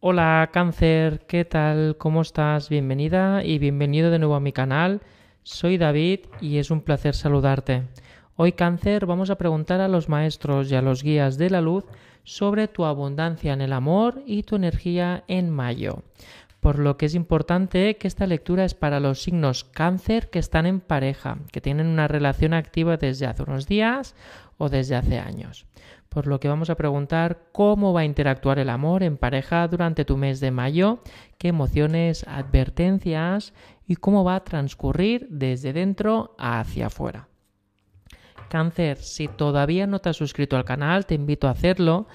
Hola cáncer, ¿qué tal? ¿Cómo estás? Bienvenida y bienvenido de nuevo a mi canal. Soy David y es un placer saludarte. Hoy cáncer vamos a preguntar a los maestros y a los guías de la luz sobre tu abundancia en el amor y tu energía en mayo. Por lo que es importante que esta lectura es para los signos cáncer que están en pareja, que tienen una relación activa desde hace unos días o desde hace años. Por lo que vamos a preguntar cómo va a interactuar el amor en pareja durante tu mes de mayo, qué emociones, advertencias y cómo va a transcurrir desde dentro hacia afuera. Cáncer, si todavía no te has suscrito al canal, te invito a hacerlo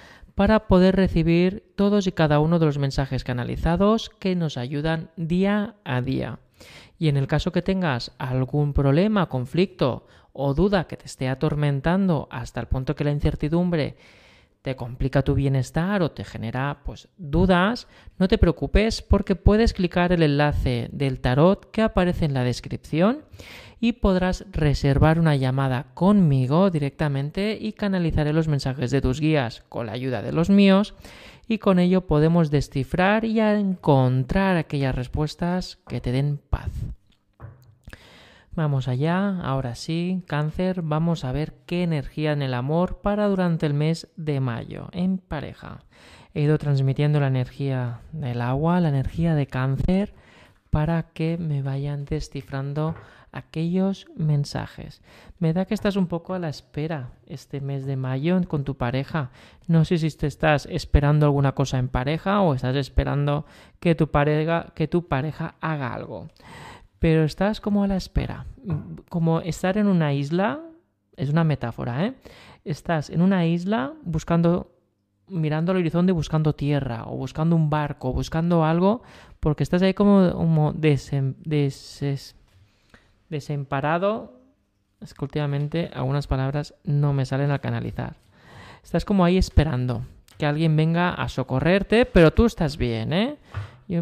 para poder recibir todos y cada uno de los mensajes canalizados que nos ayudan día a día. Y en el caso que tengas algún problema, conflicto o duda que te esté atormentando hasta el punto que la incertidumbre te complica tu bienestar o te genera pues dudas, no te preocupes porque puedes clicar el enlace del tarot que aparece en la descripción y podrás reservar una llamada conmigo directamente y canalizaré los mensajes de tus guías con la ayuda de los míos y con ello podemos descifrar y encontrar aquellas respuestas que te den paz. Vamos allá, ahora sí, cáncer, vamos a ver qué energía en el amor para durante el mes de mayo, en pareja. He ido transmitiendo la energía del agua, la energía de cáncer, para que me vayan descifrando aquellos mensajes. Me da que estás un poco a la espera este mes de mayo con tu pareja. No sé si te estás esperando alguna cosa en pareja o estás esperando que tu pareja, que tu pareja haga algo pero estás como a la espera. Como estar en una isla, es una metáfora, ¿eh? Estás en una isla buscando, mirando al horizonte, buscando tierra, o buscando un barco, buscando algo, porque estás ahí como, como desemparado. Es que últimamente algunas palabras no me salen al canalizar. Estás como ahí esperando que alguien venga a socorrerte, pero tú estás bien, ¿eh? Yo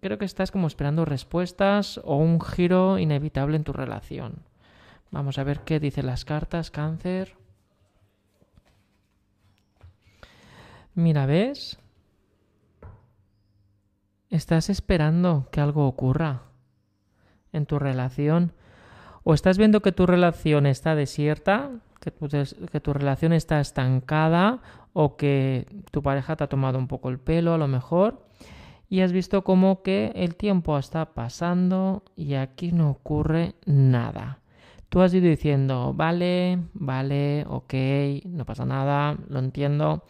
creo que estás como esperando respuestas o un giro inevitable en tu relación. Vamos a ver qué dicen las cartas, cáncer. Mira, ¿ves? Estás esperando que algo ocurra en tu relación. O estás viendo que tu relación está desierta, que tu, que tu relación está estancada o que tu pareja te ha tomado un poco el pelo a lo mejor y has visto como que el tiempo está pasando y aquí no ocurre nada. Tú has ido diciendo, vale, vale, ok, no pasa nada, lo entiendo,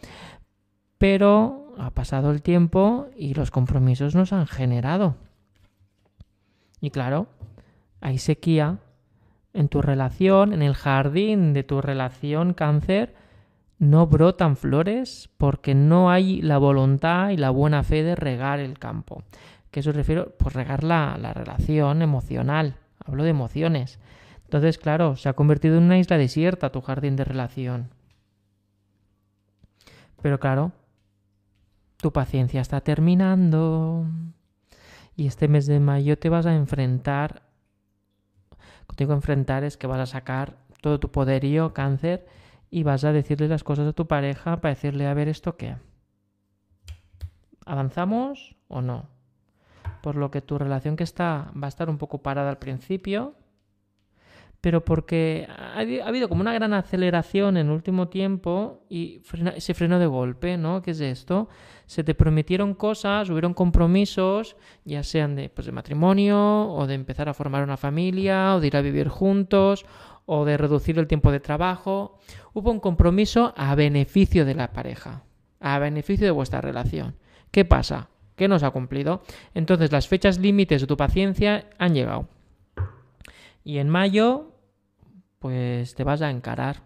pero ha pasado el tiempo y los compromisos nos han generado. Y claro, hay sequía en tu relación, en el jardín de tu relación cáncer, no brotan flores porque no hay la voluntad y la buena fe de regar el campo. ¿Qué eso refiero? Pues regar la, la relación emocional. Hablo de emociones. Entonces, claro, se ha convertido en una isla desierta tu jardín de relación. Pero claro, tu paciencia está terminando. Y este mes de mayo te vas a enfrentar. Contigo enfrentar es que vas a sacar todo tu poderío, cáncer, y vas a decirle las cosas a tu pareja para decirle, a ver, ¿esto qué? ¿Avanzamos o no? Por lo que tu relación que está va a estar un poco parada al principio, pero porque ha, habido como una gran aceleración en último tiempo y se frenó de golpe, ¿no? ¿Qué es esto? Se te prometieron cosas, hubieron compromisos, ya sean de, pues, de matrimonio o de empezar a formar una familia o de ir a vivir juntos o de reducir el tiempo de trabajo. Hubo un compromiso a beneficio de la pareja, a beneficio de vuestra relación. ¿Qué pasa? ¿Qué no se ha cumplido? Entonces las fechas límites de tu paciencia han llegado. Y en mayo, pues te vas a encarar.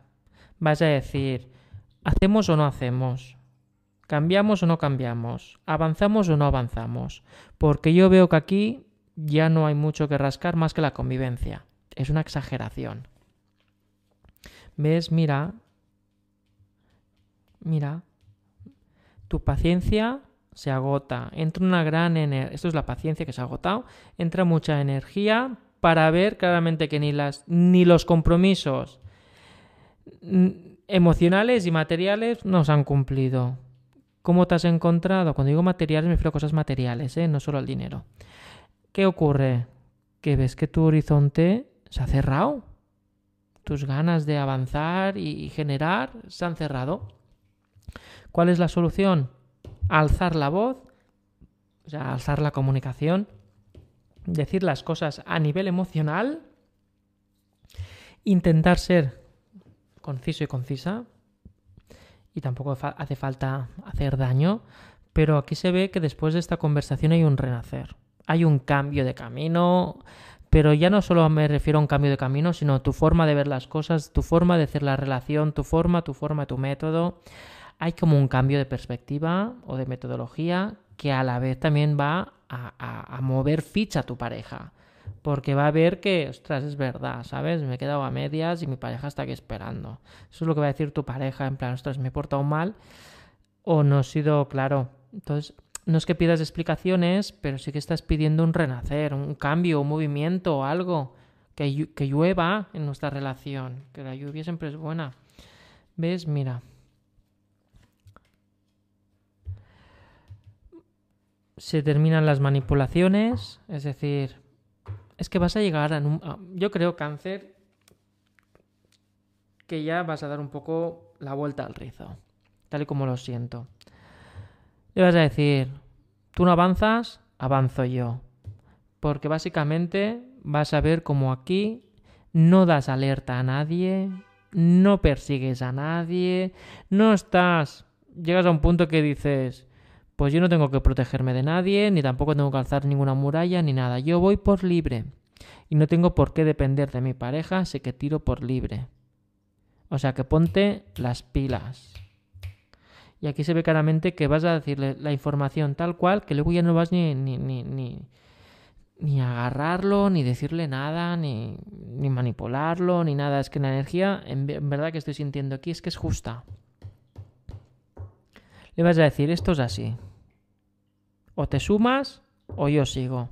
Vas a decir, ¿hacemos o no hacemos? ¿Cambiamos o no cambiamos? ¿Avanzamos o no avanzamos? Porque yo veo que aquí ya no hay mucho que rascar más que la convivencia. Es una exageración. ¿Ves? Mira. Mira. Tu paciencia se agota. Entra una gran energía. Esto es la paciencia que se ha agotado. Entra mucha energía para ver claramente que ni, las, ni los compromisos emocionales y materiales nos han cumplido. ¿Cómo te has encontrado? Cuando digo materiales me refiero a cosas materiales, ¿eh? no solo al dinero. ¿Qué ocurre? Que ves que tu horizonte se ha cerrado. Tus ganas de avanzar y generar se han cerrado. ¿Cuál es la solución? Alzar la voz, o sea, alzar la comunicación, decir las cosas a nivel emocional, intentar ser conciso y concisa, y tampoco hace falta hacer daño, pero aquí se ve que después de esta conversación hay un renacer, hay un cambio de camino, pero ya no solo me refiero a un cambio de camino, sino tu forma de ver las cosas, tu forma de hacer la relación, tu forma, tu forma, tu método. Hay como un cambio de perspectiva o de metodología que a la vez también va a, mover ficha a tu pareja. Porque va a ver que, ostras, es verdad, ¿sabes? Me he quedado a medias y mi pareja está aquí esperando. Eso es lo que va a decir tu pareja, en plan, ostras, me he portado mal o no he sido claro. Entonces, no es que pidas explicaciones, pero sí que estás pidiendo un renacer, un cambio, un movimiento algo. Que, que llueva en nuestra relación. Que la lluvia siempre es buena. ¿Ves? Mira. Se terminan las manipulaciones, es decir, es que vas a llegar a... Un, yo creo, cáncer, que ya vas a dar un poco la vuelta al rizo, tal y como lo siento. Le vas a decir, tú no avanzas, avanzo yo. Porque básicamente vas a ver como aquí no das alerta a nadie, no persigues a nadie, no estás... Llegas a un punto que dices, pues yo no tengo que protegerme de nadie, ni tampoco tengo que alzar ninguna muralla, ni nada. Yo voy por libre. Y no tengo por qué depender de mi pareja, sé que tiro por libre. O sea que ponte las pilas. Y aquí se ve claramente que vas a decirle la información tal cual, que luego ya no vas ni, ni, ni, ni, ni agarrarlo, ni decirle nada, ni, ni manipularlo, ni nada. Es que la energía, en verdad que estoy sintiendo aquí, es que es justa. Le vas a decir, esto es así. O te sumas o yo sigo.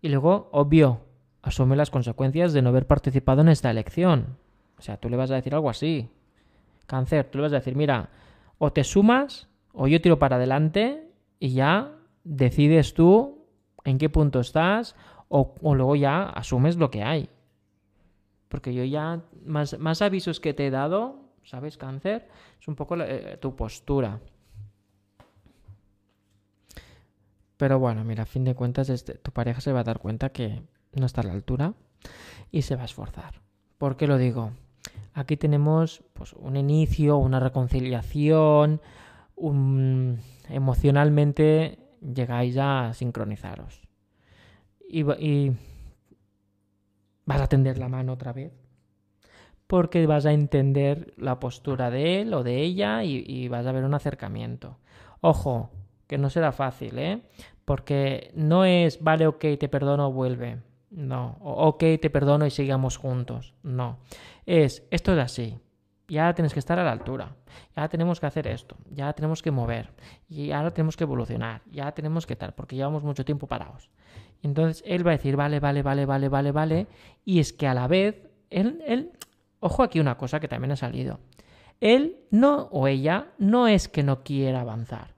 Y luego, obvio, asume las consecuencias de no haber participado en esta elección. O sea, tú le vas a decir algo así. Cáncer, tú le vas a decir, mira, o te sumas o yo tiro para adelante y ya decides tú en qué punto estás o, luego ya asumes lo que hay. Porque yo ya, más, avisos que te he dado, ¿sabes, cáncer? Es un poco eh, tu postura. Pero bueno, mira, a fin de cuentas este, tu pareja se va a dar cuenta que no está a la altura y se va a esforzar. ¿Por qué lo digo? Aquí tenemos pues, un inicio, una reconciliación, emocionalmente llegáis a sincronizaros. Y, y vas a tender la mano otra vez. Porque vas a entender la postura de él o de ella y, y vas a ver un acercamiento. Ojo, que no será fácil, ¿eh? Porque no es, vale, ok, te perdono, vuelve. No, o, ok, te perdono y sigamos juntos. No, es, esto es así. Ya tienes que estar a la altura. Ya tenemos que hacer esto. Ya tenemos que mover. Y ahora tenemos que evolucionar. Ya tenemos que tal, porque llevamos mucho tiempo parados. Entonces él va a decir, vale, vale, vale, vale, vale, vale. Y es que a la vez, él, él, ojo aquí una cosa que también ha salido. Él no, o ella, no es que no quiera avanzar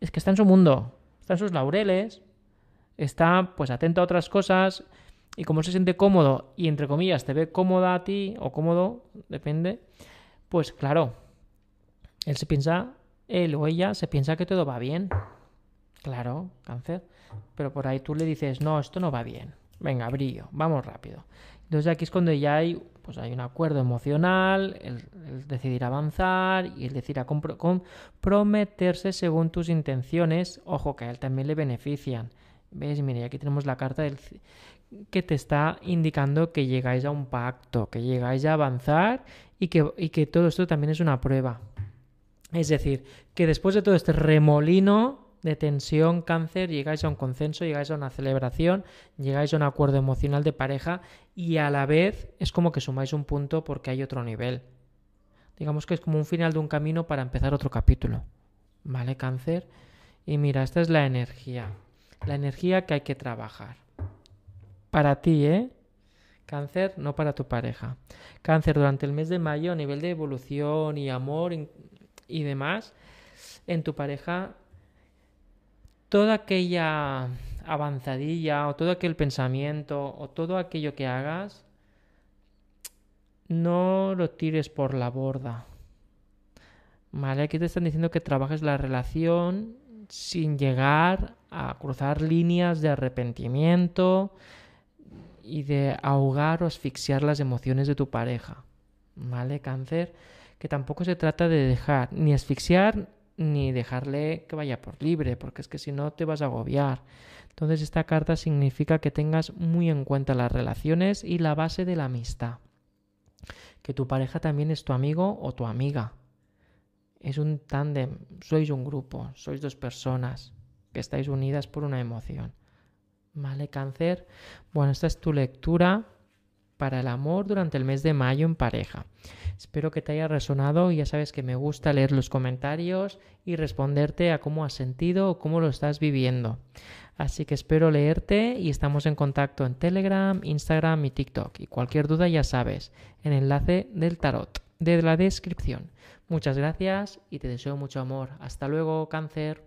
es que está en su mundo, está en sus laureles, está pues atento a otras cosas y como se siente cómodo y entre comillas te ve cómoda a ti o cómodo, depende, pues claro, él se piensa, él o ella se piensa que todo va bien. Claro, cáncer. Pero por ahí tú le dices, no, esto no va bien. Venga, brillo, vamos rápido. Entonces aquí es cuando ya hay, pues hay un acuerdo emocional, el, decidir avanzar y el decir a comprometerse según tus intenciones, ojo que a él también le benefician. ¿Ves? Mire, aquí tenemos la carta del, que te está indicando que llegáis a un pacto, que llegáis a avanzar y que, y que todo esto también es una prueba. Es decir, que después de todo este remolino de tensión, cáncer, llegáis a un consenso, llegáis a una celebración, llegáis a un acuerdo emocional de pareja y a la vez es como que sumáis un punto porque hay otro nivel. Digamos que es como un final de un camino para empezar otro capítulo. ¿Vale, cáncer? Y mira, esta es la energía. La energía que hay que trabajar. Para ti, ¿eh? Cáncer, no para tu pareja. Cáncer, durante el mes de mayo, a nivel de evolución y amor y demás, en tu pareja, toda aquella avanzadilla o todo aquel pensamiento o todo aquello que hagas, no lo tires por la borda. ¿Vale? Aquí te están diciendo que trabajes la relación sin llegar a cruzar líneas de arrepentimiento y de ahogar o asfixiar las emociones de tu pareja. ¿Vale? Cáncer, que tampoco se trata de dejar ni asfixiar ni dejarle que vaya por libre, porque es que si no te vas a agobiar. Entonces esta carta significa que tengas muy en cuenta las relaciones y la base de la amistad. Que tu pareja también es tu amigo o tu amiga. Es un tándem, sois un grupo, sois dos personas que estáis unidas por una emoción. ¿Vale, cáncer? Bueno, esta es tu lectura para el amor durante el mes de mayo en pareja. Espero que te haya resonado y ya sabes que me gusta leer los comentarios y responderte a cómo has sentido o cómo lo estás viviendo. Así que espero leerte y estamos en contacto en Telegram, Instagram y TikTok. Y cualquier duda ya sabes, en el enlace del tarot de la descripción. Muchas gracias y te deseo mucho amor. Hasta luego, cáncer.